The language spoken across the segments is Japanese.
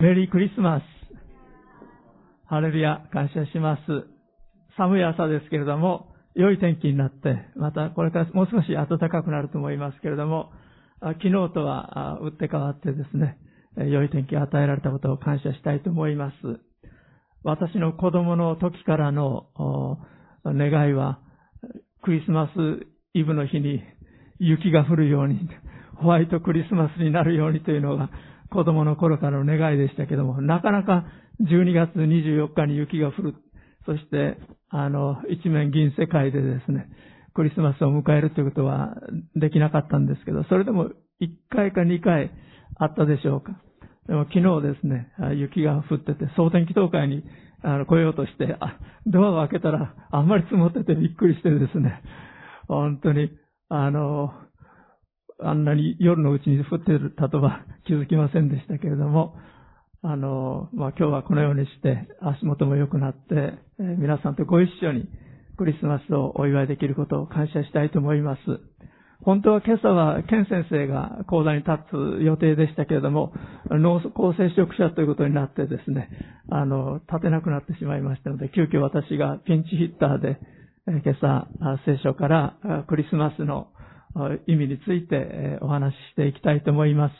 メリークリスマス。ハレルヤ、感謝します。寒い朝ですけれども、良い天気になって、またこれからもう少し暖かくなると思いますけれども、昨日とは打って変わってですね、良い天気を与えられたことを感謝したいと思います。私の子供の時からの願いは、クリスマスイブの日に雪が降るように、ホワイトクリスマスになるようにというのが子供の頃からの願いでしたけども、なかなか12月24日に雪が降る。そして、あの、一面銀世界でですね、クリスマスを迎えるということはできなかったんですけど、それでも1回か2回あったでしょうか。でも昨日ですね、雪が降ってて、蒼天祈祷会に来ようとして、ドアを開けたらあんまり積もっててびっくりしてですね、本当に、あの、あんなに夜のうちに降ってたとは気づきませんでしたけれども、あの、まあ、今日はこのようにして足元も良くなって、え、皆さんとご一緒にクリスマスをお祝いできることを感謝したいと思います。本当は今朝はケン先生が講座に立つ予定でしたけれども、濃厚接触者ということになってですね、あの、立てなくなってしまいましたので、急遽私がピンチヒッターで、今朝、聖書からクリスマスの意味についてお話ししていきたいと思います。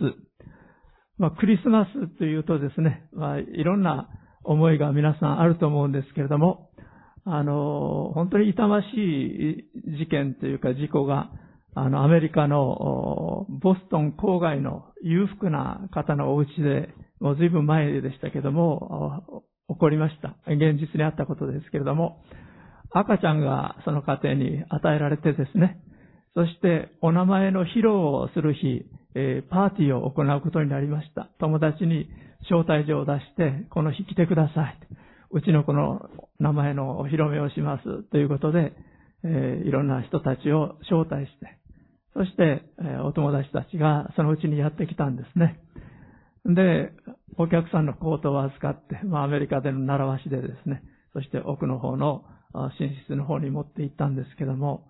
まあ、クリスマスというとですね、まあ、いろんな思いが皆さんあると思うんですけれども、あの、本当に痛ましい事件というか事故が、あの、アメリカのボストン郊外の裕福な方のお家で、もう随分前でしたけども、起こりました。現実にあったことですけれども、赤ちゃんがその家庭に与えられてですね、そしてお名前の披露をする日、えー、パーティーを行うことになりました。友達に招待状を出して、この日来てください。うちの子の名前のお披露目をしますということで、えー、いろんな人たちを招待して、そして、えー、お友達たちがそのうちにやってきたんですね。で、お客さんのコートを預かって、まあ、アメリカでの習わしでですね、そして奥の方の寝室の方に持って行ったんですけども、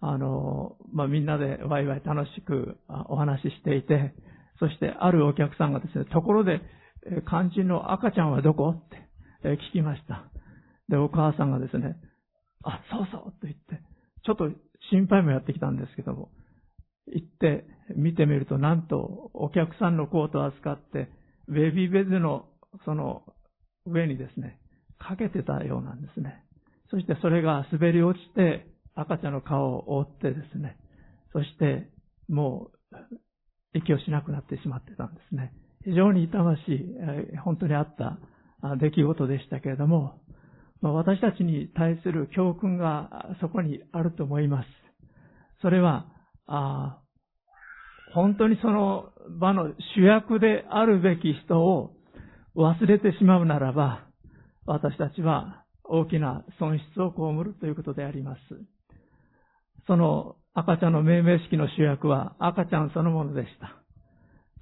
あの、まあ、みんなでワイワイ楽しくお話ししていて、そしてあるお客さんがですね、ところで、肝心の赤ちゃんはどこって聞きました。で、お母さんがですね、あ、そうそうと言って、ちょっと心配もやってきたんですけども、行って見てみると、なんとお客さんのコートを預かって、ベビーベッドのその上にですね、かけてたようなんですね。そしてそれが滑り落ちて、赤ちゃんの顔を覆ってですね、そしてもう息をしなくなってしまってたんですね。非常に痛ましい、本当にあった出来事でしたけれども、私たちに対する教訓がそこにあると思います。それは、あ本当にその場の主役であるべき人を忘れてしまうならば、私たちは大きな損失を被るということであります。その赤ちゃんの命名式の主役は赤ちゃんそのものでした。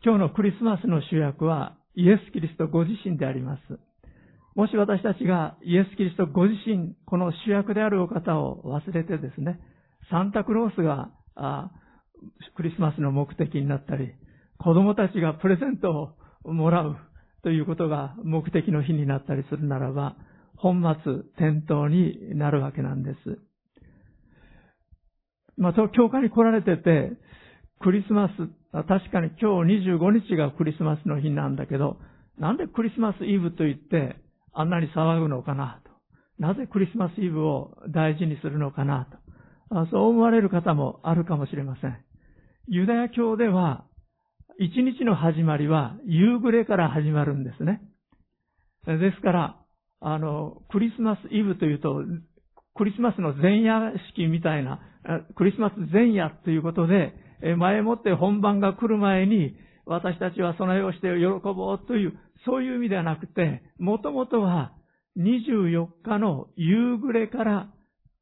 今日のクリスマスの主役はイエス・キリストご自身であります。もし私たちがイエス・キリストご自身、この主役であるお方を忘れてですね、サンタクロースがクリスマスの目的になったり、子供たちがプレゼントをもらうということが目的の日になったりするならば、本末転倒になるわけなんです。まあ、教会に来られてて、クリスマス、確かに今日25日がクリスマスの日なんだけど、なんでクリスマスイブと言ってあんなに騒ぐのかなと。なぜクリスマスイブを大事にするのかなと。そう思われる方もあるかもしれません。ユダヤ教では、一日の始まりは夕暮れから始まるんですね。ですから、あの、クリスマスイブというと、クリスマスの前夜式みたいな、クリスマス前夜ということで、前もって本番が来る前に、私たちは備えをして喜ぼうという、そういう意味ではなくて、もともとは24日の夕暮れから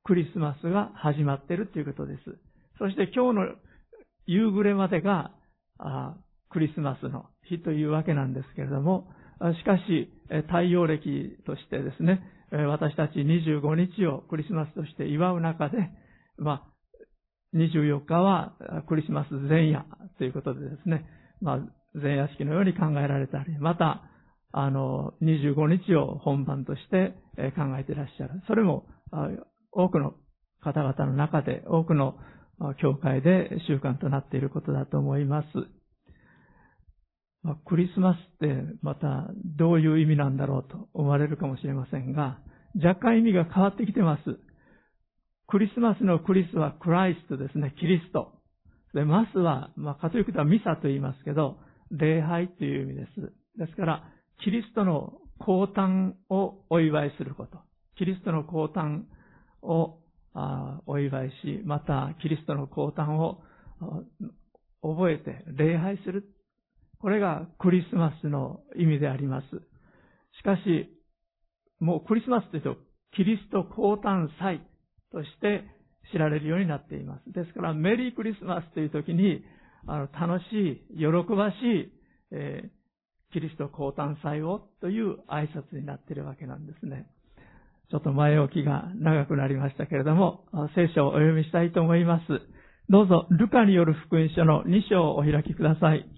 クリスマスが始まっているということです。そして今日の夕暮れまでがクリスマスの日というわけなんですけれども、しかし太陽暦としてですね、私たち25日をクリスマスとして祝う中で、ま、24日はクリスマス前夜ということでですね、まあ、前夜式のように考えられたり、また、あの、25日を本番として考えていらっしゃる。それも、多くの方々の中で、多くの教会で習慣となっていることだと思います。クリスマスってまたどういう意味なんだろうと思われるかもしれませんが、若干意味が変わってきてます。クリスマスのクリスはクライストですね、キリスト。で、マスは、まあ、カトリックではミサと言いますけど、礼拝という意味です。ですから、キリストの降誕をお祝いすること。キリストの降誕をお祝いし、またキリストの降誕を覚えて礼拝する。これがクリスマスの意味であります。しかし、もうクリスマスというと、キリスト降誕祭として知られるようになっています。ですから、メリークリスマスという時に、あの楽しい、喜ばしい、えーキリスト降誕祭をという挨拶になっているわけなんですね。ちょっと前置きが長くなりましたけれども、聖書をお読みしたいと思います。どうぞ、ルカによる福音書の2章をお開きください。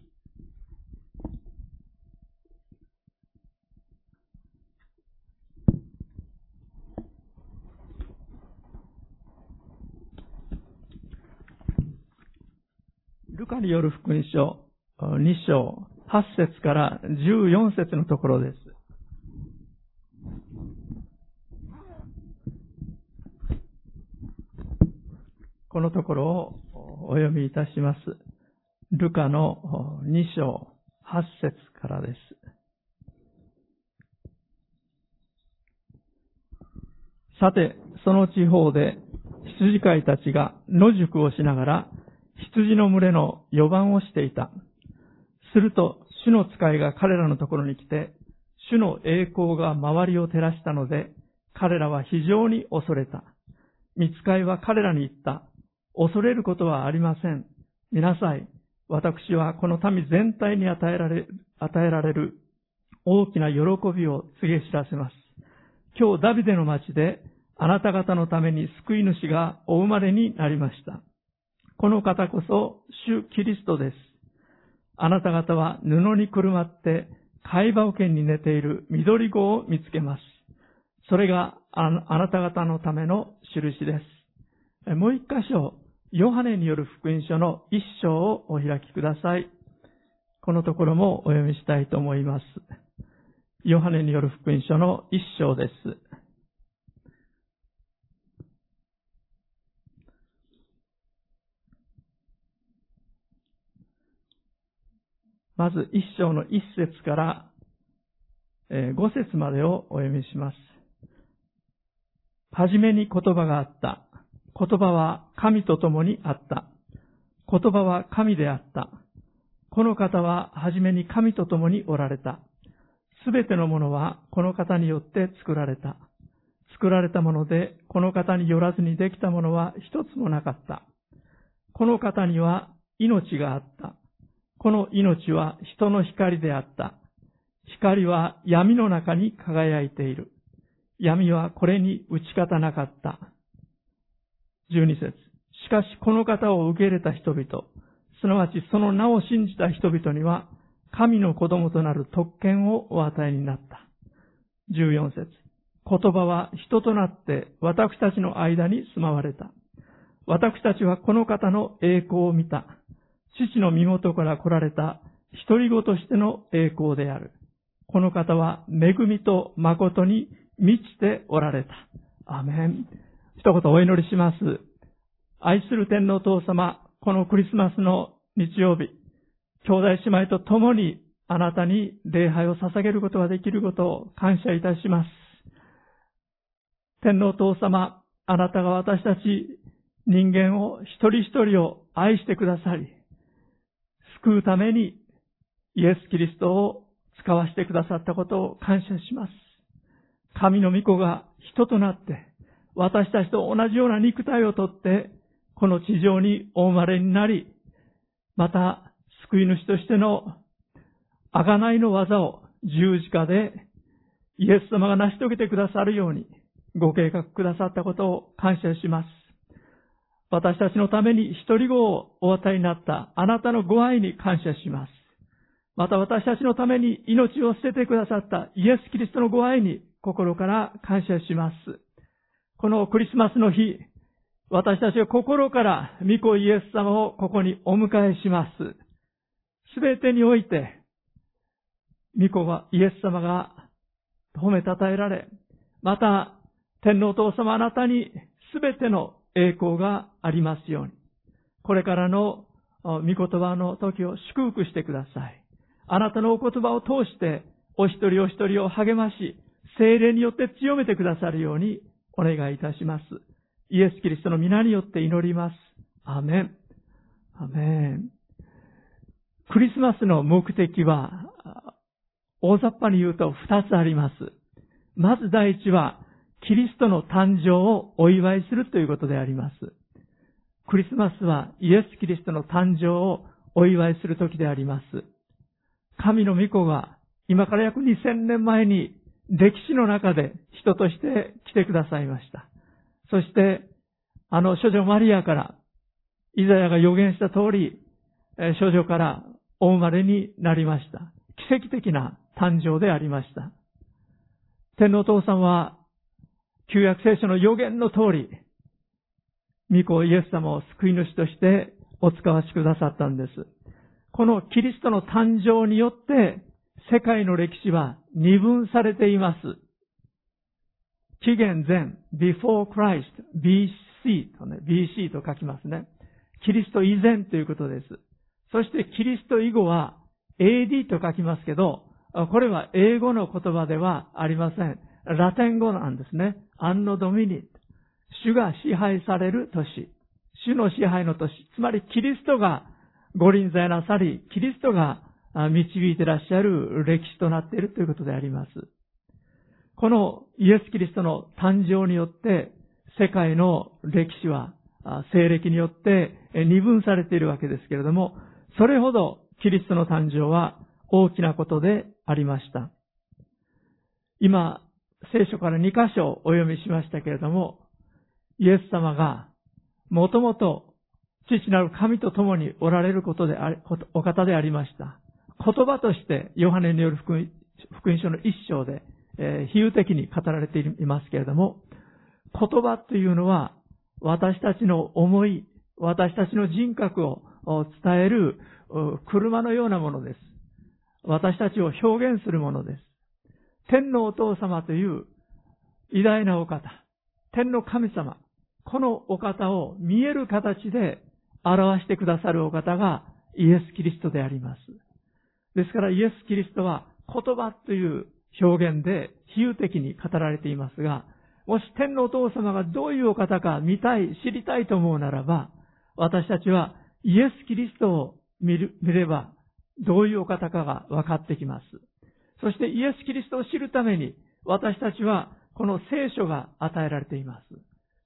ルカによる福音書2章8節から14節のところです。このところをお読みいたします。ルカの2章8節からです。さて、その地方で羊飼いたちが野宿をしながら羊の群れの予番をしていた。すると、主の使いが彼らのところに来て、主の栄光が周りを照らしたので、彼らは非常に恐れた。見つかいは彼らに言った。恐れることはありません。見なさい。私はこの民全体に与えられ与えられる大きな喜びを告げ知らせます。今日ダビデの町であなた方のために救い主がお生まれになりました。この方こそ主キリストです。あなた方は布にくるまって貝羽桶に寝ている緑子を見つけます。それがあなた方のための印です。もう一箇所、ヨハネによる福音書の一章をお開きください。このところもお読みしたいと思います。ヨハネによる福音書の一章です。まず一章の一節から五節までをお読みします。はじめに言葉があった。言葉は神と共にあった。言葉は神であった。この方ははじめに神と共におられた。すべてのものはこの方によって作られた。作られたもので、この方によらずにできたものは一つもなかった。この方には命があった。この命は人の光であった。光は闇の中に輝いている。闇はこれに打ち勝たなかった。12節しかしこの方を受け入れた人々、すなわちその名を信じた人々には、神の子供となる特権をお与えになった。14節言葉は人となって私たちの間に住まわれた。私たちはこの方の栄光を見た。父の身元から来られた一人子としての栄光である。この方は恵みと誠に満ちておられた。アメン。一言お祈りします。愛する天皇父様、このクリスマスの日曜日、兄弟姉妹と共にあなたに礼拝を捧げることができることを感謝いたします。天皇父様、あなたが私たち人間を一人一人を愛してくださり、救うためにイエス・キリストを使わせてくださったことを感謝します。神の御子が人となって、私たちと同じような肉体をとって、この地上にお生まれになり、また、救い主としての贖いの技を十字架でイエス様が成し遂げてくださるようにご計画くださったことを感謝します。私たちのために一人子をお与えになったあなたのご愛に感謝します。また私たちのために命を捨ててくださったイエス・キリストのご愛に心から感謝します。このクリスマスの日、私たちは心から御子イエス様をここにお迎えします。すべてにおいて、御子はイエス様が褒めたたえられ、また天皇父様あなたにすべての栄光がありますように。これからの御言葉の時を祝福してください。あなたのお言葉を通してお一人お一人を励まし、精霊によって強めてくださるようにお願いいたします。イエス・キリストの皆によって祈ります。アメン。アメン。クリスマスの目的は、大雑把に言うと二つあります。まず第一は、キリストの誕生をお祝いするということであります。クリスマスはイエス・キリストの誕生をお祝いする時であります。神の御子が今から約2000年前に歴史の中で人として来てくださいました。そして、あの処女マリアから、イザヤが予言した通り、処女からお生まれになりました。奇跡的な誕生でありました。天皇父さんは、旧約聖書の予言の通り、御子イエス様を救い主としてお使わしくださったんです。このキリストの誕生によって、世界の歴史は二分されています。紀元前、before Christ, BC とね、BC と書きますね。キリスト以前ということです。そしてキリスト以後は AD と書きますけど、これは英語の言葉ではありません。ラテン語なんですね。アンノドミニ。主が支配される年。主の支配の年。つまりキリストがご臨在なさり、キリストが導いてらっしゃる歴史となっているということであります。このイエス・キリストの誕生によって世界の歴史は西暦によって二分されているわけですけれども、それほどキリストの誕生は大きなことでありました。今、聖書から2箇所お読みしましたけれども、イエス様がもともと父なる神と共におられることであり、お方でありました。言葉としてヨハネによる福音書の一章で、えー、比喩的に語られていますけれども、言葉というのは私たちの思い、私たちの人格を伝える車のようなものです。私たちを表現するものです。天のお父様という偉大なお方、天の神様、このお方を見える形で表してくださるお方がイエス・キリストであります。ですからイエス・キリストは言葉という表現で比喩的に語られていますが、もし天のお父様がどういうお方か見たい、知りたいと思うならば、私たちはイエス・キリストを見る見れば、どういうお方かが分かってきます。そしてイエス・キリストを知るために、私たちはこの聖書が与えられています。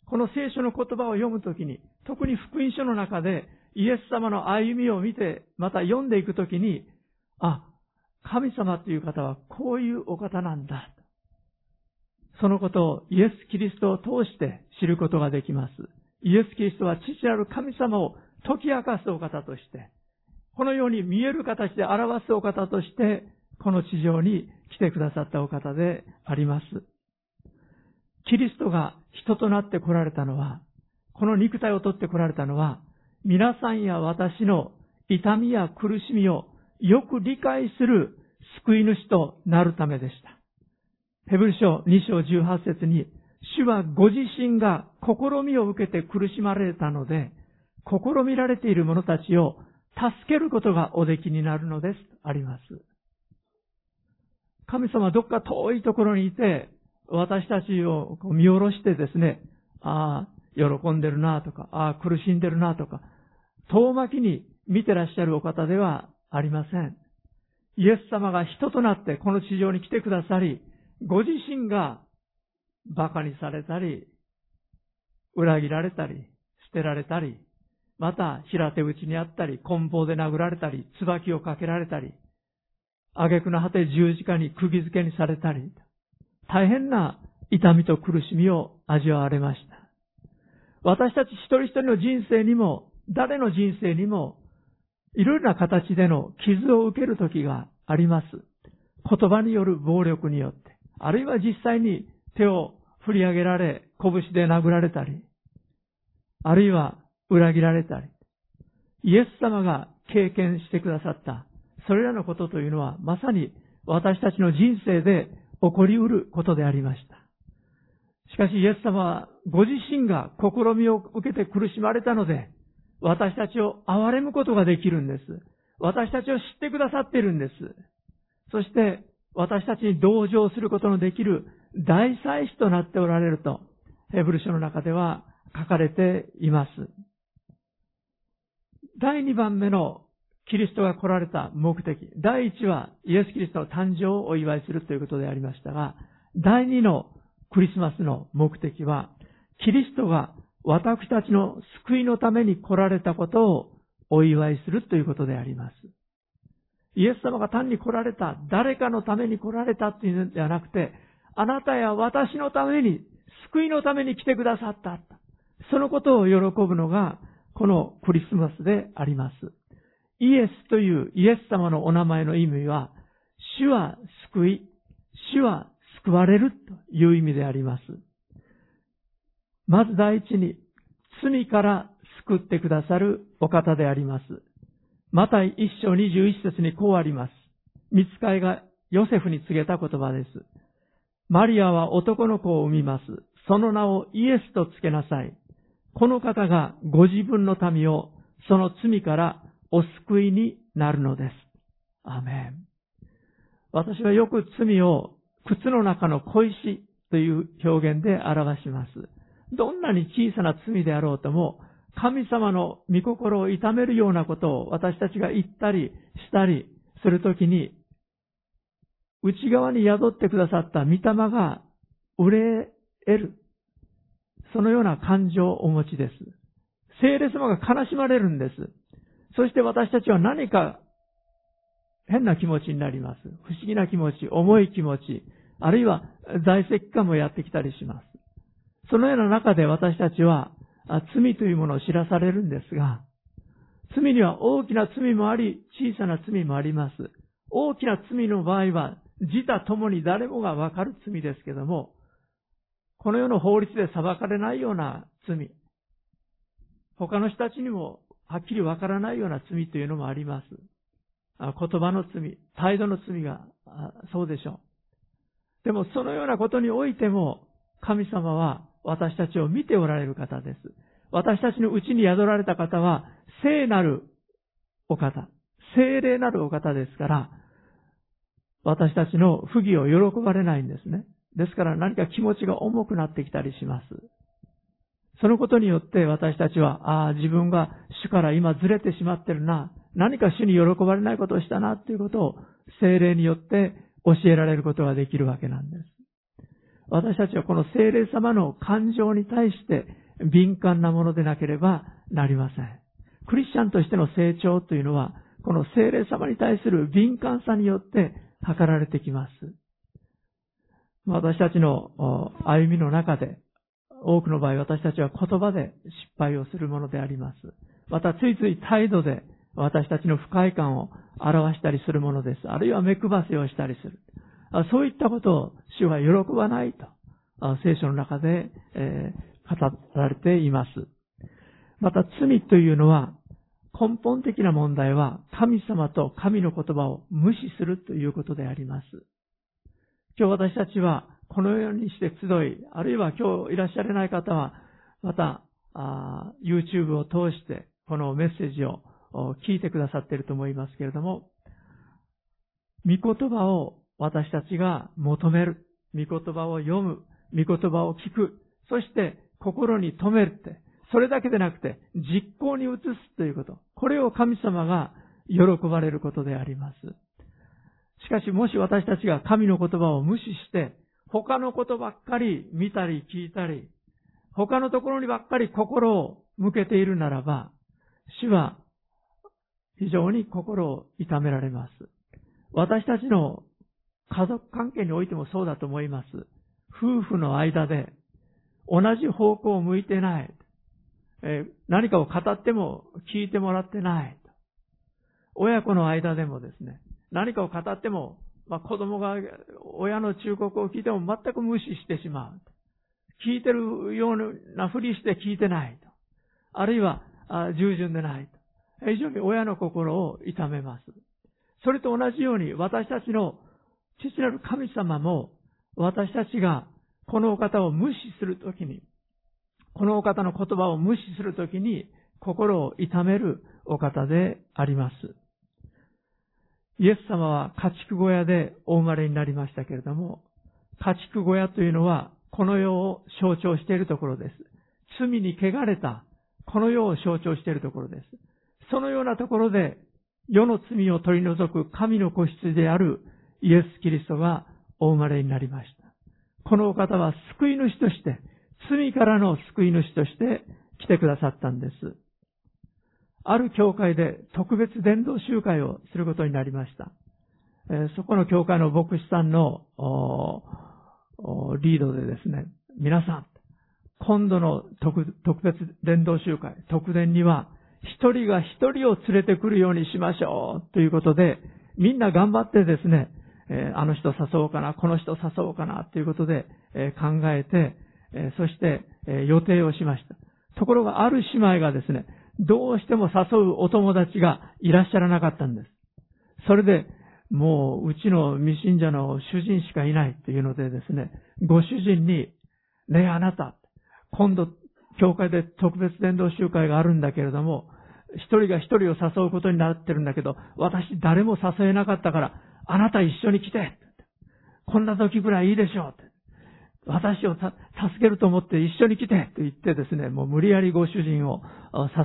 この聖書の言葉を読むときに、特に福音書の中でイエス様の歩みを見て、また読んでいくときに、あ、神様という方はこういうお方なんだ。そのことをイエス・キリストを通して知ることができます。イエス・キリストは父なる神様を解き明かすお方として、このように見える形で表すお方として、この地上に来てくださったお方であります。キリストが人となって来られたのは、この肉体を取って来られたのは、皆さんや私の痛みや苦しみをよく理解する救い主となるためでした。ヘブル書2章18節に、主はご自身が試みを受けて苦しまれたので、試みられている者たちを助けることがおできになるのです。あります。神様どっか遠いところにいて、私たちを見下ろしてですね、ああ、喜んでるなとか、ああ、苦しんでるなとか、遠巻きに見てらっしゃるお方ではありません。イエス様が人となってこの地上に来てくださり、ご自身が馬鹿にされたり、裏切られたり、捨てられたり、また平手打ちにあったり、棍棒で殴られたり、椿をかけられたり、挙句の果て十字架に釘付けにされたり、大変な痛みと苦しみを味わわれました。私たち一人一人の人生にも、誰の人生にも、いろいろな形での傷を受ける時があります。言葉による暴力によって、あるいは実際に手を振り上げられ、拳で殴られたり、あるいは裏切られたり、イエス様が経験してくださった、それらのことというのは、まさに私たちの人生で起こりうることでありました。しかしイエス様はご自身が試みを受けて苦しまれたので、私たちを憐れむことができるんです。私たちを知ってくださっているんです。そして私たちに同情することのできる大祭司となっておられると、ヘブル書の中では書かれています。第2番目のキリストが来られた目的。第1はイエス・キリストの誕生をお祝いするということでありましたが、第2のクリスマスの目的は、キリストが私たちの救いのために来られたことをお祝いするということであります。イエス様が単に来られた、誰かのために来られたっていうんではなくて、あなたや私のために、救いのために来てくださった。そのことを喜ぶのが、このクリスマスであります。イエスというイエス様のお名前の意味は、主は救い、主は救われるという意味であります。まず第一に、罪から救ってくださるお方であります。マタイ一章二十一節にこうあります。見つかいがヨセフに告げた言葉です。マリアは男の子を産みます。その名をイエスと付けなさい。この方がご自分の民をその罪からお救いになるのです。アメン。私はよく罪を靴の中の小石という表現で表します。どんなに小さな罪であろうとも、神様の御心を痛めるようなことを私たちが言ったりしたりするときに、内側に宿ってくださった御霊が憂える。そのような感情をお持ちです。聖霊様が悲しまれるんです。そして私たちは何か変な気持ちになります。不思議な気持ち、重い気持ち、あるいは在籍感もやってきたりします。そのような中で私たちは罪というものを知らされるんですが、罪には大きな罪もあり、小さな罪もあります。大きな罪の場合は、自他ともに誰もがわかる罪ですけども、この世の法律で裁かれないような罪、他の人たちにもはっきりわからないような罪というのもあります。言葉の罪、態度の罪がそうでしょう。でもそのようなことにおいても、神様は私たちを見ておられる方です。私たちのうちに宿られた方は、聖なるお方、聖霊なるお方ですから、私たちの不義を喜ばれないんですね。ですから何か気持ちが重くなってきたりします。そのことによって私たちは、ああ、自分が主から今ずれてしまってるな、何か主に喜ばれないことをしたな、ということを精霊によって教えられることができるわけなんです。私たちはこの精霊様の感情に対して敏感なものでなければなりません。クリスチャンとしての成長というのは、この精霊様に対する敏感さによって図られてきます。私たちの歩みの中で、多くの場合私たちは言葉で失敗をするものであります。またついつい態度で私たちの不快感を表したりするものです。あるいは目配せをしたりする。そういったことを主は喜ばないと、聖書の中で、え語られています。また罪というのは、根本的な問題は神様と神の言葉を無視するということであります。今日私たちはこのようにして集い、あるいは今日いらっしゃれない方は、また、YouTube を通してこのメッセージを聞いてくださっていると思いますけれども、御言葉を私たちが求める。御言葉を読む。御言葉を聞く。そして心に留めるって。それだけでなくて実行に移すということ。これを神様が喜ばれることであります。しかしもし私たちが神の言葉を無視して他のことばっかり見たり聞いたり他のところにばっかり心を向けているならば主は非常に心を痛められます。私たちの家族関係においてもそうだと思います。夫婦の間で同じ方向を向いてない。え何かを語っても聞いてもらってない。親子の間でもですね、何かを語っても、まあ、子供が親の忠告を聞いても全く無視してしまう。聞いてるようなふりして聞いてないと。あるいは、従順でないと。非常に親の心を痛めます。それと同じように私たちの父なる神様も私たちがこのお方を無視するときに、このお方の言葉を無視するときに心を痛めるお方であります。イエス様は家畜小屋でお生まれになりましたけれども、家畜小屋というのはこの世を象徴しているところです。罪に汚れたこの世を象徴しているところです。そのようなところで世の罪を取り除く神の子羊であるイエス・キリストがお生まれになりました。このお方は救い主として、罪からの救い主として来てくださったんです。ある教会で特別伝道集会をすることになりました。えそこの教会の牧師さんのリードでですね、皆さん、今度の特別伝道集会、特伝には、一人が一人を連れてくるようにしましょうということで、みんな頑張ってですね、えあの人誘おうかな、この人誘おうかなということで、え考えて、えそして、え予定をしました。ところがある姉妹がですね、どうしても誘うお友達がいらっしゃらなかったんです。それで、もう、うちの未信者の主人しかいないっていうのでですね、ご主人に、ねえあなた、今度、教会で特別伝道集会があるんだけれども、一人が一人を誘うことになってるんだけど、私誰も誘えなかったから、あなた一緒に来て。こんな時ぐらいいいでしょう。私を助けると思って一緒に来てと言ってですね、もう無理やりご主人を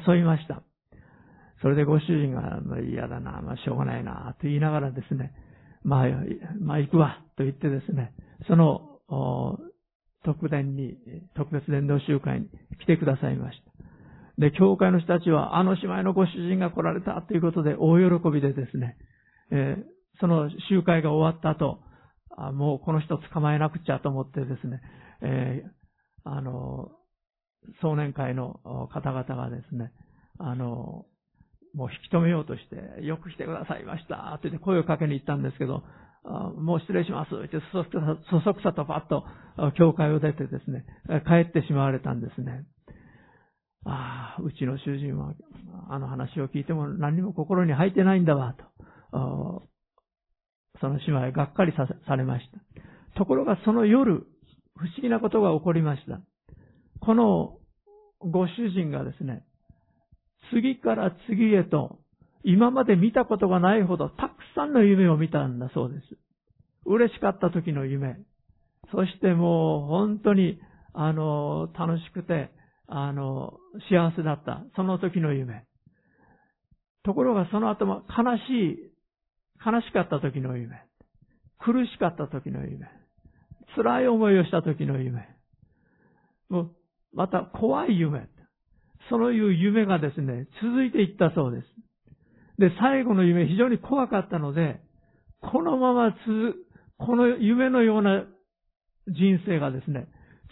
誘いました。それでご主人が、嫌だな、まあ、しょうがないな、と言いながらですね、まあ、まあ、行くわ、と言ってですね、その、特伝に、特別伝道集会に来てくださいました。で、教会の人たちは、あの姉妹のご主人が来られたということで、大喜びでですね、えー、その集会が終わった後、あもうこの人捕まえなくちゃと思ってですね、えー、あの、少年会の方々がですね、あの、もう引き止めようとして、よく来てくださいました、って言って声をかけに行ったんですけど、もう失礼します、ってそそくさとパッと教会を出てですね、帰ってしまわれたんですね。ああ、うちの主人は、あの話を聞いても何にも心に入ってないんだわ、と。その姉妹がっかりされました。ところがその夜、不思議なことが起こりました。このご主人がですね、次から次へと、今まで見たことがないほどたくさんの夢を見たんだそうです。嬉しかった時の夢。そしてもう本当に、あの、楽しくて、あの、幸せだった。その時の夢。ところがその後も悲しい悲しかった時の夢。苦しかった時の夢。辛い思いをした時の夢。もう、また怖い夢。そういう夢がですね、続いていったそうです。で、最後の夢非常に怖かったので、このままつ、この夢のような人生がですね、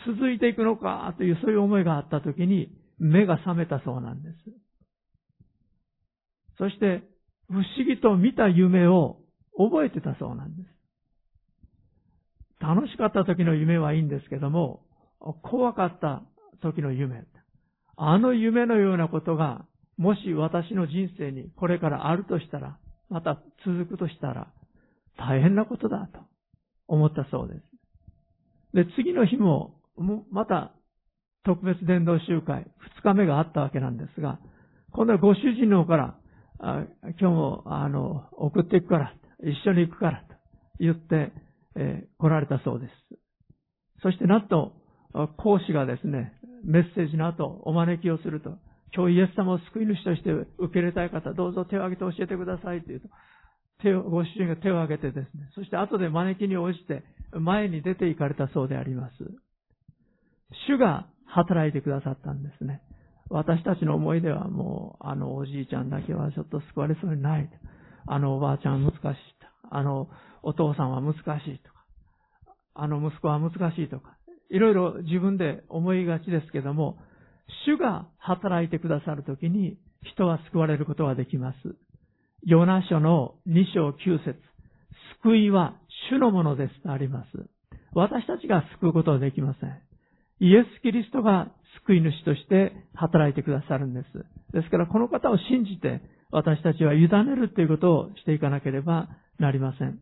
続いていくのかというそういう思いがあった時に目が覚めたそうなんです。そして不思議と見た夢を覚えてたそうなんです。楽しかった時の夢はいいんですけども、怖かった時の夢。あの夢のようなことが、もし私の人生にこれからあるとしたら、また続くとしたら、大変なことだと思ったそうです。で、次の日も、また特別伝道集会、二日目があったわけなんですが、今度はご主人の方から、今日も、あの、送っていくから、一緒に行くから、と言って、えー、来られたそうです。そしてなんと、講師がですね、メッセージの後、お招きをすると、今日イエス様を救い主として受け入れたい方、どうぞ手を挙げて教えてくださいと言うと、手を、ご主人が手を挙げてですね、そして後で招きに応じて前に出て行かれたそうであります。主が働いてくださったんですね。私たちの思いではもう、あのおじいちゃんだけはちょっと救われそうにない。あのおばあちゃんは難しい。あのお父さんは難しいとか。あの息子は難しいとか。いろいろ自分で思いがちですけども、主が働いてくださるときに人は救われることができます。ヨナ書の2章9節救いは主のものですとあります。私たちが救うことはできません。イエス・キリストが救い主として働いてくださるんです。ですからこの方を信じて私たちは委ねるということをしていかなければなりません。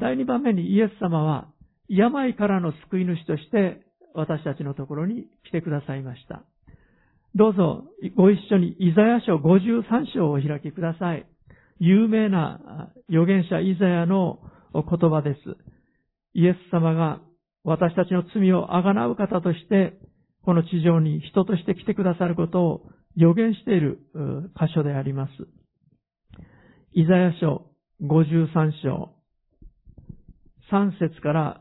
第2番目にイエス様は病からの救い主として私たちのところに来てくださいました。どうぞご一緒にイザヤ書53章をお開きください。有名な預言者イザヤの言葉です。イエス様が私たちの罪をあがなう方として、この地上に人として来てくださることを予言している箇所であります。イザヤ書53章3節から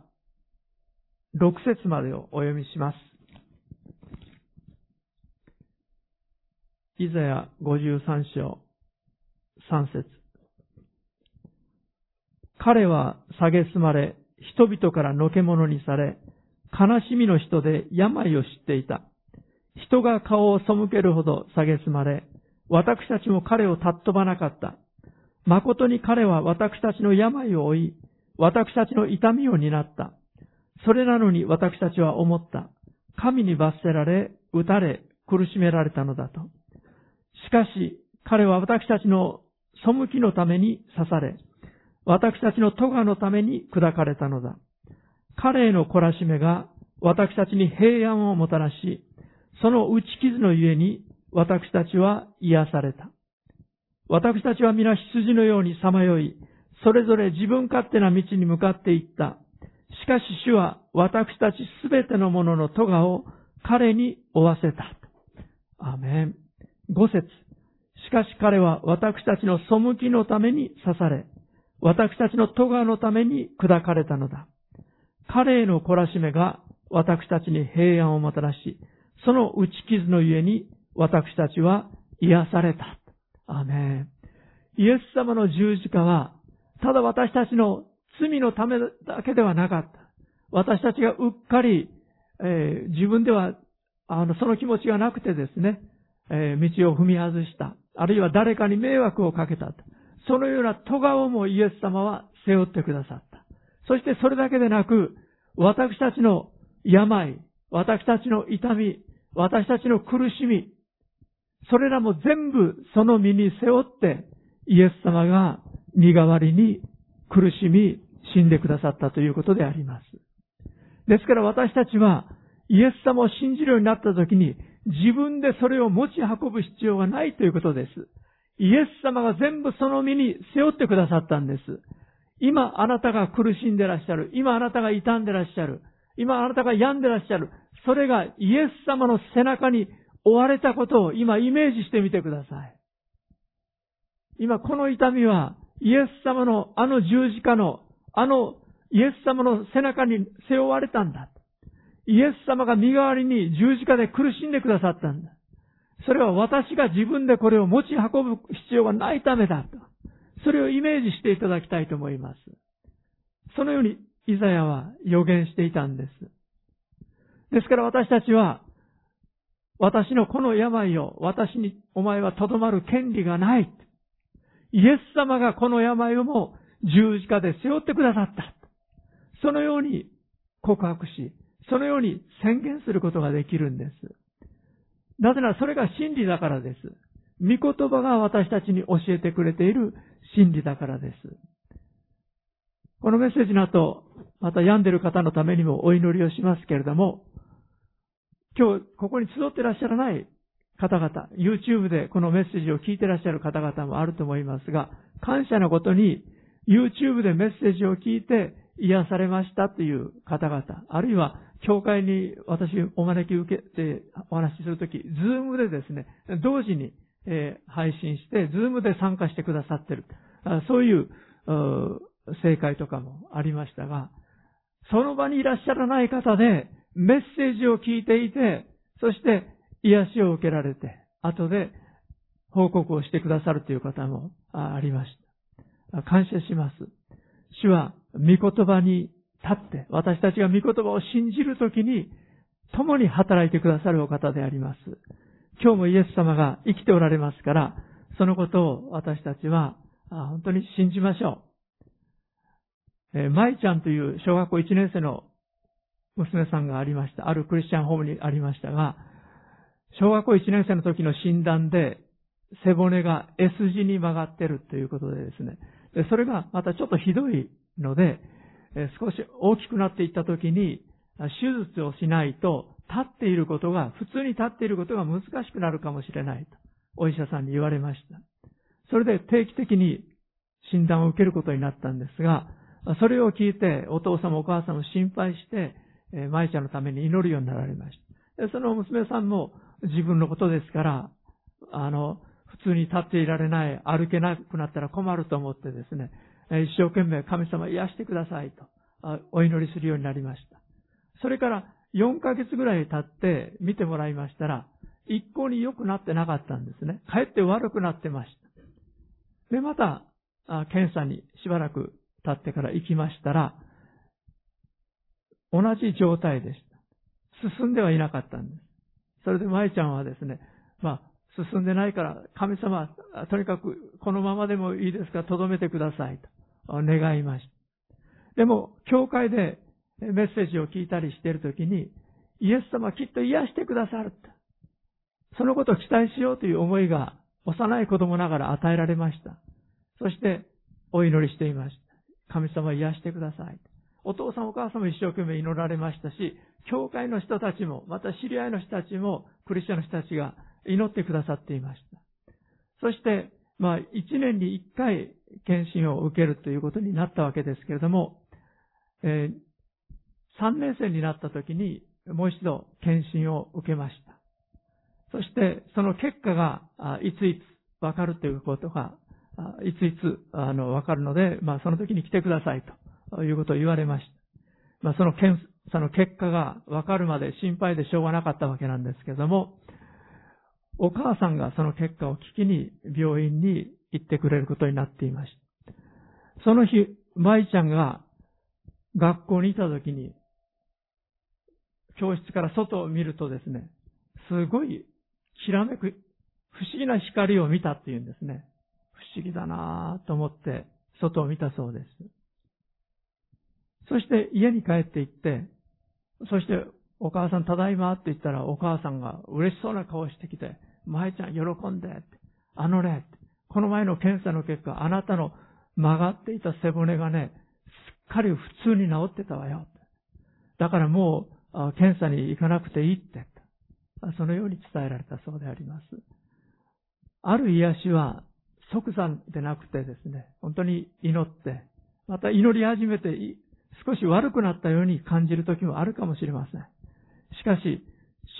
6節までをお読みします。イザヤ53章3節彼は蔑まれ、人々からのけ者にされ、悲しみの人で病を知っていた。人が顔を背けるほど蔑まれ、私たちも彼を尊ばなかった。誠に彼は私たちの病を負い、私たちの痛みを担った。それなのに私たちは思った。神に罰せられ、打たれ、苦しめられたのだと。しかし、彼は私たちの背きのために刺され、私たちの咎のために砕かれたのだ。彼への懲らしめが私たちに平安をもたらし、その打ち傷のゆえに私たちは癒された。私たちは皆羊のようにさまよい、それぞれ自分勝手な道に向かっていった。しかし主は私たちすべてのものの咎を彼に負わせた。アメン。五節。しかし彼は私たちの背きのために刺され、私たちの咎のために砕かれたのだ。彼への懲らしめが私たちに平安をもたらし、その打ち傷のゆえに私たちは癒された。アメン。イエス様の十字架は、ただ私たちの罪のためだけではなかった。私たちがうっかり、えー、自分ではあのその気持ちがなくてですね、えー、道を踏み外した。あるいは誰かに迷惑をかけた。そのような咎をもイエス様は背負ってくださった。そしてそれだけでなく、私たちの病、私たちの痛み、私たちの苦しみ、それらも全部その身に背負って、イエス様が身代わりに苦しみ、死んでくださったということであります。ですから私たちは、イエス様を信じるようになった時に、自分でそれを持ち運ぶ必要がないということです。イエス様が全部その身に背負ってくださったんです。今あなたが苦しんでらっしゃる。今あなたが傷んでらっしゃる。今あなたが病んでらっしゃる。それがイエス様の背中に追われたことを今イメージしてみてください。今この痛みはイエス様のあの十字架のあのイエス様の背中に背負われたんだ。イエス様が身代わりに十字架で苦しんでくださったんだ。それは私が自分でこれを持ち運ぶ必要がないためだと。それをイメージしていただきたいと思います。そのようにイザヤは予言していたんです。ですから私たちは、私のこの病を私にお前はとどまる権利がない。イエス様がこの病をも十字架で背負ってくださった。そのように告白し、そのように宣言することができるんです。なぜならそれが真理だからです。御言葉が私たちに教えてくれている真理だからです。このメッセージの後、また病んでる方のためにもお祈りをしますけれども、今日ここに集ってらっしゃらない方々、YouTube でこのメッセージを聞いてらっしゃる方々もあると思いますが、感謝のことに YouTube でメッセージを聞いて癒されましたという方々、あるいは教会に私お招き受けてお話しするとき、ズームでですね、同時に、えー、配信して、ズームで参加してくださってる。そういう正解とかもありましたが、その場にいらっしゃらない方で、メッセージを聞いていて、そして癒しを受けられて、後で報告をしてくださるという方もありました。感謝します。主は御言葉に立って、私たちが御言葉を信じるときに、共に働いてくださるお方であります。今日もイエス様が生きておられますから、そのことを私たちは本当に信じましょう。えー、舞ちゃんという小学校1年生の娘さんがありました。あるクリスチャンホームにありましたが、小学校1年生の時の診断で背骨が S 字に曲がってるということでですね、でそれがまたちょっとひどいので、え少し大きくなっていった時に、手術をしないと立っていることが、普通に立っていることが難しくなるかもしれないと、お医者さんに言われました。それで定期的に診断を受けることになったんですが、それを聞いてお父さんもお母さんも心配して、えー、舞ちゃんのために祈るようになられました。その娘さんも自分のことですから、あの、普通に立っていられない、歩けなくなったら困ると思ってですね、一生懸命神様癒してくださいと、お祈りするようになりました。それから4ヶ月ぐらい経って見てもらいましたら、一向に良くなってなかったんですね。かえって悪くなってました。で、また、検査にしばらく経ってから行きましたら、同じ状態でした。進んではいなかったんです。それで舞ちゃんはですね、まあ、進んでないから、神様、とにかくこのままでもいいですから、とどめてくださいと願いました。でも、教会でメッセージを聞いたりしているときに、イエス様きっと癒してくださる。そのことを期待しようという思いが幼い子供ながら与えられました。そしてお祈りしていました。神様癒してください。お父さんお母さんも一生懸命祈られましたし、教会の人たちも、また知り合いの人たちも、クリスチャンの人たちが祈ってくださっていました。そして、まあ、一年に一回検診を受けるということになったわけですけれども、えー、3年生になった時にもう一度検診を受けました。そして、その結果が、いついつわかるということが、いついつ、あの、わかるので、まあ、その時に来てくださいということを言われました。まあ、その検査の結果がわかるまで心配でしょうがなかったわけなんですけども、お母さんがその結果を聞きに病院に行ってくれることになっていました。その日、舞ちゃんが学校にいた時に、教室から外を見るとですね、すごいひらめく不思議な光を見たっていうんですね。不思議だなぁと思って外を見たそうです。そして家に帰って行って、そしてお母さんただいまって言ったらお母さんが嬉しそうな顔してきて、舞ちゃん喜んでって、あのね、この前の検査の結果、あなたの曲がっていた背骨がね、すっかり普通に治ってたわよ。だからもう検査に行かなくていいって。そのように伝えられたそうであります。ある癒しは即座でなくてですね、本当に祈って、また祈り始めて少し悪くなったように感じる時もあるかもしれません。しかし、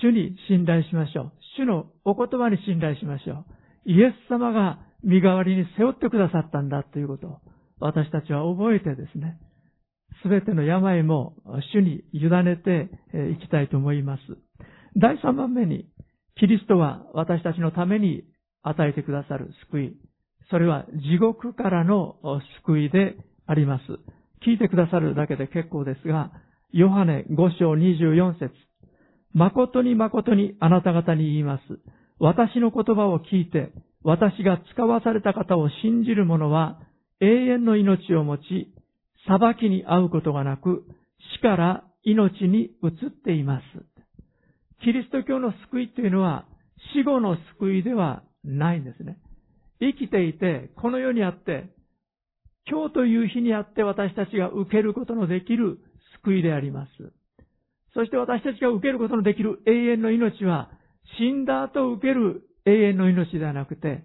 主に信頼しましょう。主のお言葉に信頼しましょう。イエス様が身代わりに背負ってくださったんだということを私たちは覚えてですね、すべての病も主に委ねていきたいと思います。第3番目に、キリストは私たちのために与えてくださる救い。それは地獄からの救いであります。聞いてくださるだけで結構ですが、ヨハネ5章24節誠に誠にあなた方に言います。私の言葉を聞いて、私が使わされた方を信じる者は永遠の命を持ち、裁きに遭うことがなく、死から命に移っています。キリスト教の救いっていうのは死後の救いではないんですね。生きていて、この世にあって、今日という日にあって私たちが受けることのできる救いであります。そして私たちが受けることのできる永遠の命は、死んだ後受ける永遠の命ではなくて、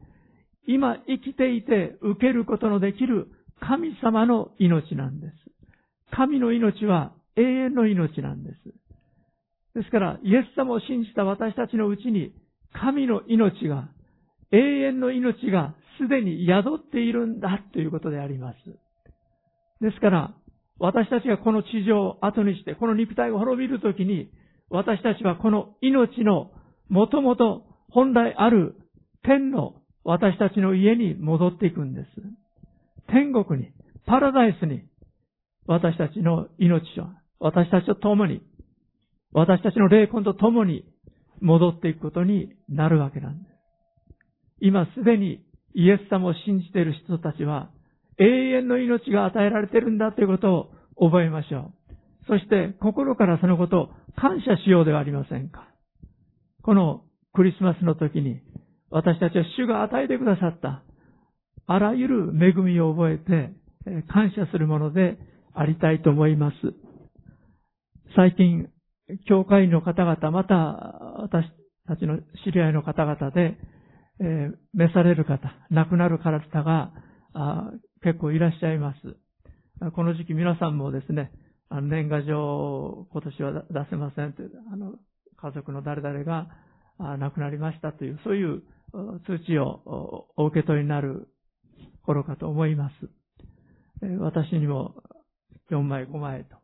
今生きていて受けることのできる神様の命なんです。神の命は永遠の命なんです。ですから、イエス様を信じた私たちのうちに、神の命が、永遠の命がすでに宿っているんだということであります。ですから、私たちがこの地上を後にして、この肉体が滅びるときに、私たちはこの命のもともと本来ある天の私たちの家に戻っていくんです。天国に、パラダイスに、私たちの命は、私たちと共に私たちの霊魂と共に戻っていくことになるわけなんです。今すでにイエス様を信じている人たちは永遠の命が与えられているんだということを覚えましょう。そして心からそのことを感謝しようではありませんか。このクリスマスの時に私たちは主が与えてくださったあらゆる恵みを覚えて感謝するものでありたいと思います。最近、教会の方々、また私たちの知り合いの方々で、えー、召される方、亡くなる方が結構いらっしゃいます。この時期皆さんもですね、あの年賀状今年は出せませんという、あの、家族の誰々が亡くなりましたという、そういう通知をお受け取りになる頃かと思います。私にも4枚5枚と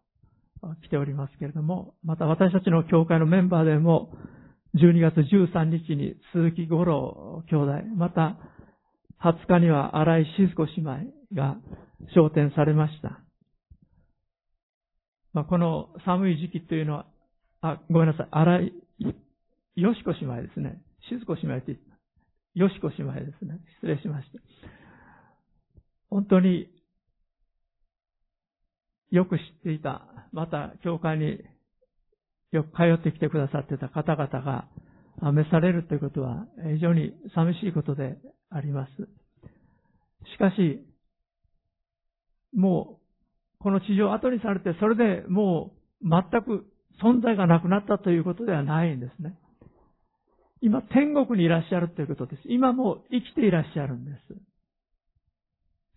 来ておりますけれども、また私たちの教会のメンバーでも、12月13日に鈴木五郎兄弟、また20日には荒井静子姉妹が昇天されました。まあ、この寒い時期というのは、あ、ごめんなさい、荒井よしこ姉妹ですね。静子姉妹って言った。よしこ姉妹ですね。失礼しました。本当によく知っていた、また教会によく通ってきてくださってた方々が召されるということは非常に寂しいことであります。しかし、もう、この地上を後にされて、それでもう全く存在がなくなったということではないんですね。今、天国にいらっしゃるということです。今も生きていらっしゃるんです。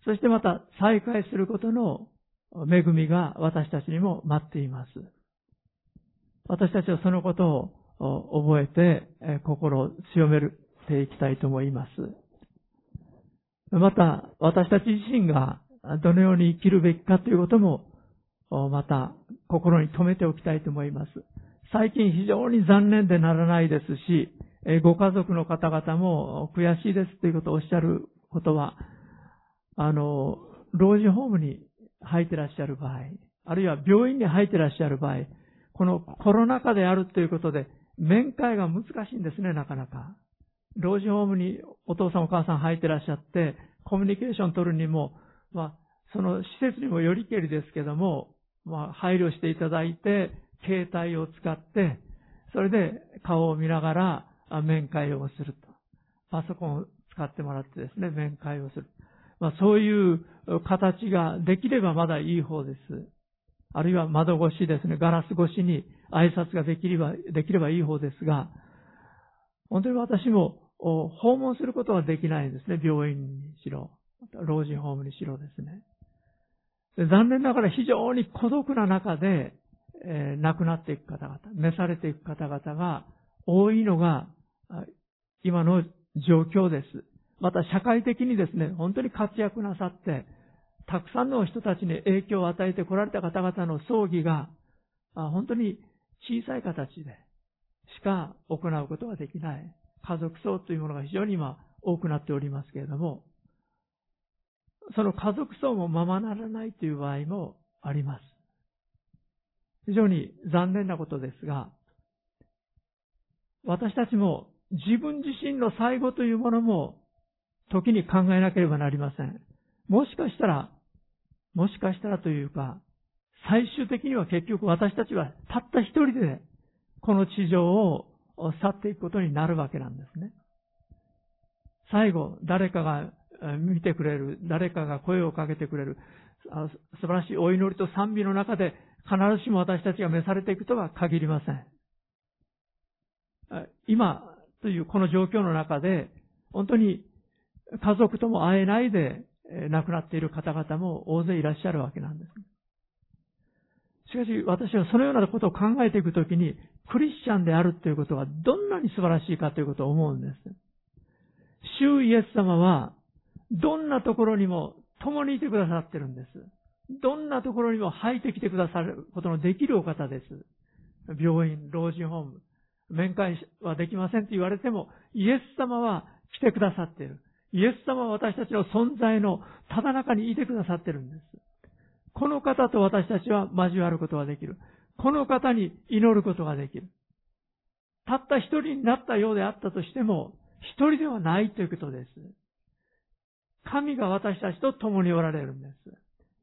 そしてまた再会することの恵みが私たちにも待っています。私たちはそのことを覚えて心を強めていきたいと思います。また、私たち自身がどのように生きるべきかということも、また心に留めておきたいと思います。最近非常に残念でならないですし、ご家族の方々も悔しいですということをおっしゃることは、あの、老人ホームに入ってらっしゃる場合、あるいは病院に入ってらっしゃる場合、このコロナ禍であるということで、面会が難しいんですね、なかなか。老人ホームにお父さんお母さん入ってらっしゃって、コミュニケーション取るにも、まあ、その施設にもよりけりですけども、まあ、配慮していただいて、携帯を使って、それで顔を見ながら面会をすると。パソコンを使ってもらってですね、面会をする。まあ、そういう形ができればまだいい方です。あるいは窓越しですね、ガラス越しに挨拶ができれば、できればいい方ですが、本当に私も訪問することはできないんですね、病院にしろ、老人ホームにしろですね。残念ながら非常に孤独な中で、えー、亡くなっていく方々、召されていく方々が多いのが今の状況です。また社会的にですね、本当に活躍なさって、たくさんの人たちに影響を与えてこられた方々の葬儀が、本当に小さい形でしか行うことができない家族葬というものが非常に今多くなっておりますけれども、その家族葬もままならないという場合もあります。非常に残念なことですが、私たちも自分自身の最後というものも時に考えなければなりません。もしかしたら、もしかしたらというか、最終的には結局私たちはたった一人でこの地上を去っていくことになるわけなんですね。最後、誰かが見てくれる、誰かが声をかけてくれる、素晴らしいお祈りと賛美の中で必ずしも私たちが召されていくとは限りません。今というこの状況の中で、本当に家族とも会えないで亡くなっている方々も大勢いらっしゃるわけなんです。しかし私はそのようなことを考えていくときに、クリスチャンであるということがどんなに素晴らしいかということを思うんです。主イエス様は、どんなところにも共にいてくださってるんです。どんなところにも入ってきてくださることのできるお方です。病院、老人ホーム、面会はできませんと言われても、イエス様は来てくださっている。イエス様は私たちの存在のただ中にいてくださってるんです。この方と私たちは交わることができる。この方に祈ることができる。たった一人になったようであったとしても、一人ではないということです。神が私たちと共におられるんです。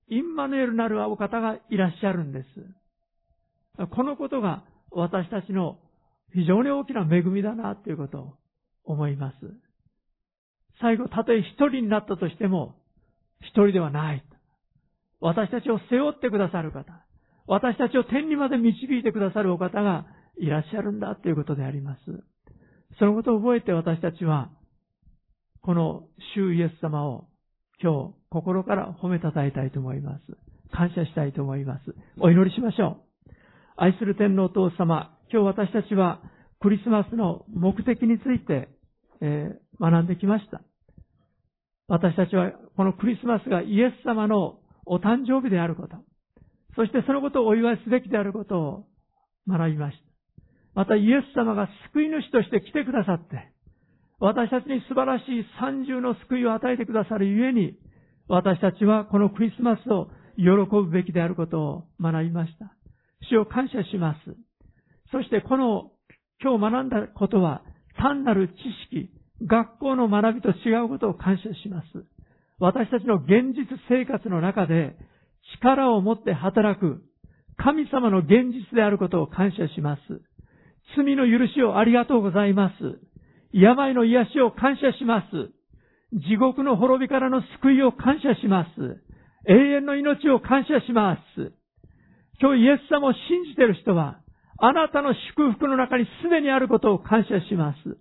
インマヌエルなるお方がいらっしゃるんです。このことが私たちの非常に大きな恵みだなということを思います。最後、たとえ一人になったとしても、一人ではない。私たちを背負ってくださる方、私たちを天にまで導いてくださるお方がいらっしゃるんだということであります。そのことを覚えて私たちは、この主イエス様を今日心から褒めたたえたいと思います。感謝したいと思います。お祈りしましょう。愛する天皇父様、今日私たちはクリスマスの目的について、えー、学んできました。私たちはこのクリスマスがイエス様のお誕生日であること、そしてそのことをお祝いすべきであることを学びました。またイエス様が救い主として来てくださって、私たちに素晴らしい三重の救いを与えてくださるゆえに、私たちはこのクリスマスを喜ぶべきであることを学びました。主を感謝します。そしてこの今日学んだことは単なる知識、学校の学びと違うことを感謝します。私たちの現実生活の中で力を持って働く神様の現実であることを感謝します。罪の許しをありがとうございます。病の癒しを感謝します。地獄の滅びからの救いを感謝します。永遠の命を感謝します。今日イエス様を信じている人は、あなたの祝福の中にすでにあることを感謝します。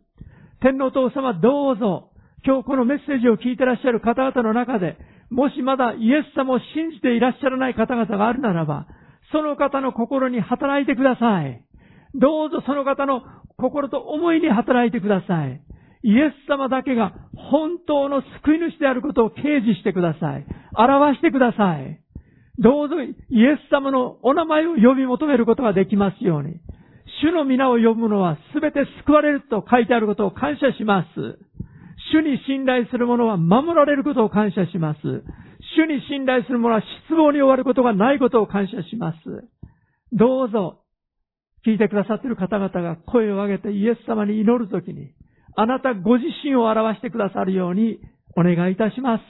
天皇父様どうぞ、今日このメッセージを聞いてらっしゃる方々の中で、もしまだイエス様を信じていらっしゃらない方々があるならば、その方の心に働いてください。どうぞその方の心と思いに働いてください。イエス様だけが本当の救い主であることを掲示してください。表してください。どうぞイエス様のお名前を呼び求めることができますように。主の皆を呼ぶのは全て救われると書いてあることを感謝します。主に信頼する者は守られることを感謝します。主に信頼する者は失望に終わることがないことを感謝します。どうぞ、聞いてくださっている方々が声を上げてイエス様に祈るときに、あなたご自身を表してくださるようにお願いいたします。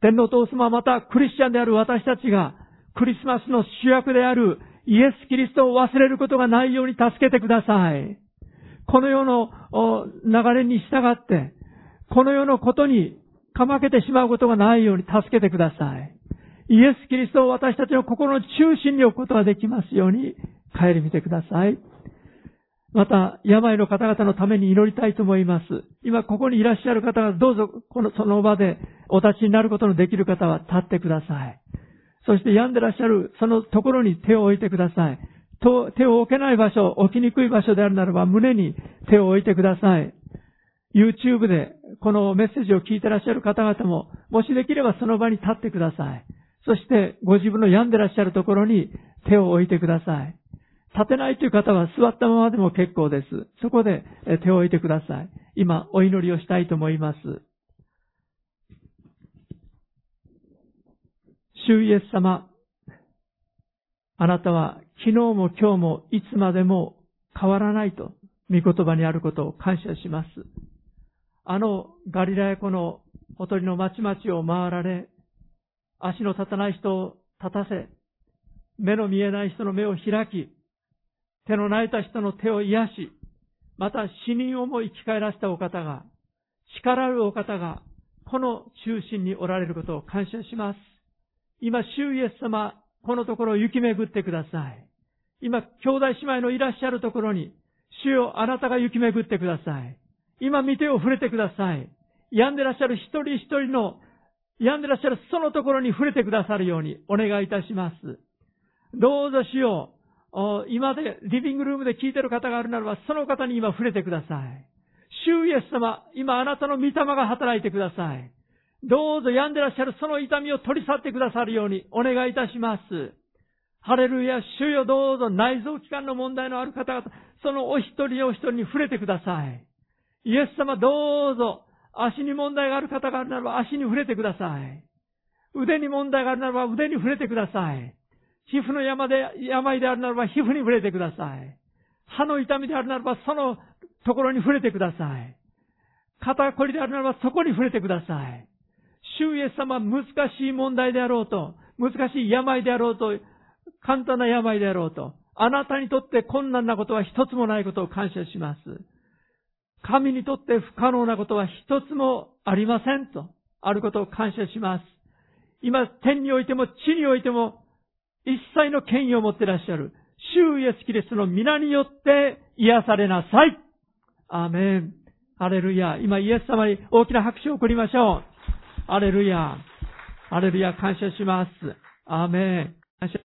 天皇父様はまたクリスチャンである私たちがクリスマスの主役であるイエス・キリストを忘れることがないように助けてください。この世の流れに従って、この世のことにかまけてしまうことがないように助けてください。イエス・キリストを私たちの心の中心に置くことができますように帰り見てください。また、病の方々のために祈りたいと思います。今ここにいらっしゃる方がどうぞこの、その場でお立ちになることのできる方は立ってください。そして病んでらっしゃるそのところに手を置いてください。と手を置けない場所、置きにくい場所であるならば胸に手を置いてください。YouTube でこのメッセージを聞いてらっしゃる方々も、もしできればその場に立ってください。そしてご自分の病んでらっしゃるところに手を置いてください。立てないという方は座ったままでも結構です。そこで手を置いてください。今、お祈りをしたいと思います。主イエス様、あなたは昨日も今日もいつまでも変わらないと、御言葉にあることを感謝します。あのガリラヤ湖のほとりの町々を回られ、足の立たない人を立たせ、目の見えない人の目を開き、手の泣いた人の手を癒し、また死人をも生き返らせたお方が、力あるお方が、この中心におられることを感謝します。今、主イエス様、このところを行き巡ってください。今、兄弟姉妹のいらっしゃるところに、主よ、あなたが行き巡ってください。今、見てを触れてください。病んでらっしゃる一人一人の、病んでらっしゃるそのところに触れてくださるようにお願いいたします。どうぞ主よ、今でリビングルームで聞いてる方があるならば、その方に今触れてください。主イエス様、今あなたの御霊が働いてください。どうぞ病んでらっしゃるその痛みを取り去ってくださるようにお願いいたします。ハレルヤ、主よどうぞ内臓器官の問題のある方々、そのお一人お一人に触れてください。イエス様どうぞ、足に問題がある方があるならば足に触れてください。腕に問題があるならば腕に触れてください。皮膚の山で、病であるならば皮膚に触れてください。歯の痛みであるならばそのところに触れてください。肩こりであるならばそこに触れてください。主イエス様難しい問題であろうと、難しい病であろうと、簡単な病であろうと、あなたにとって困難なことは一つもないことを感謝します。神にとって不可能なことは一つもありませんと、あることを感謝します。今、天においても地においても、一切の権威を持ってらっしゃる、主イエスキリストの皆によって癒されなさい。アーメン。アレルヤ。今、イエス様に大きな拍手を送りましょう。アレルヤ。アレルヤ、感謝します。アーメン。感謝